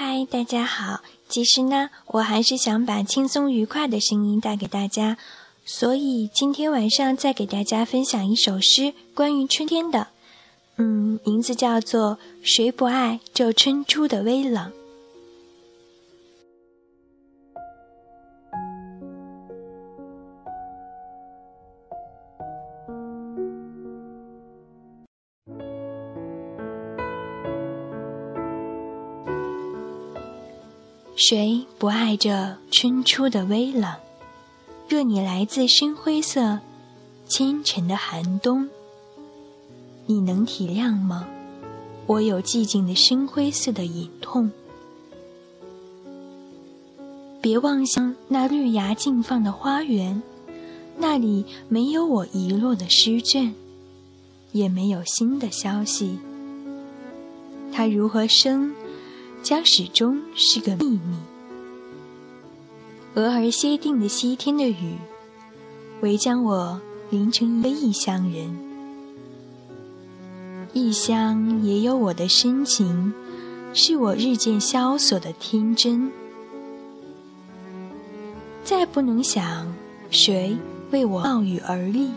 嗨，大家好。其实呢，我还是想把轻松愉快的声音带给大家，所以今天晚上再给大家分享一首诗，关于春天的。嗯，名字叫做《谁不爱这春初的微冷》。谁不爱这春初的微冷？若你来自深灰色、清晨的寒冬，你能体谅吗？我有寂静的深灰色的隐痛。别望向那绿芽竞放的花园，那里没有我遗落的诗卷，也没有新的消息。它如何生？将始终是个秘密。俄而歇定的西天的雨，唯将我淋成一个异乡人。异乡也有我的深情，是我日渐萧索的天真。再不能想谁为我冒雨而立，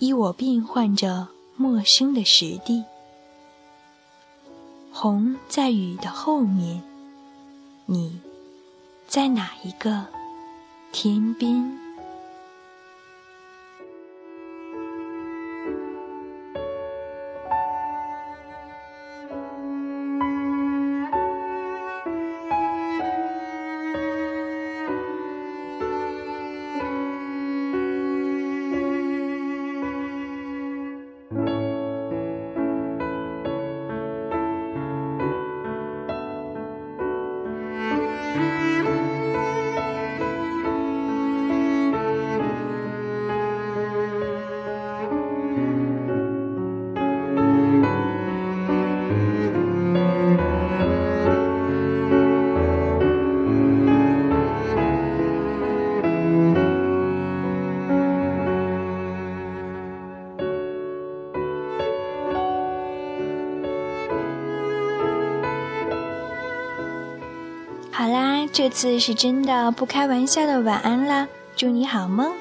依我变换着陌生的实地。虹在雨的后面，你在哪一个天边？好啦，这次是真的不开玩笑的晚安啦，祝你好梦。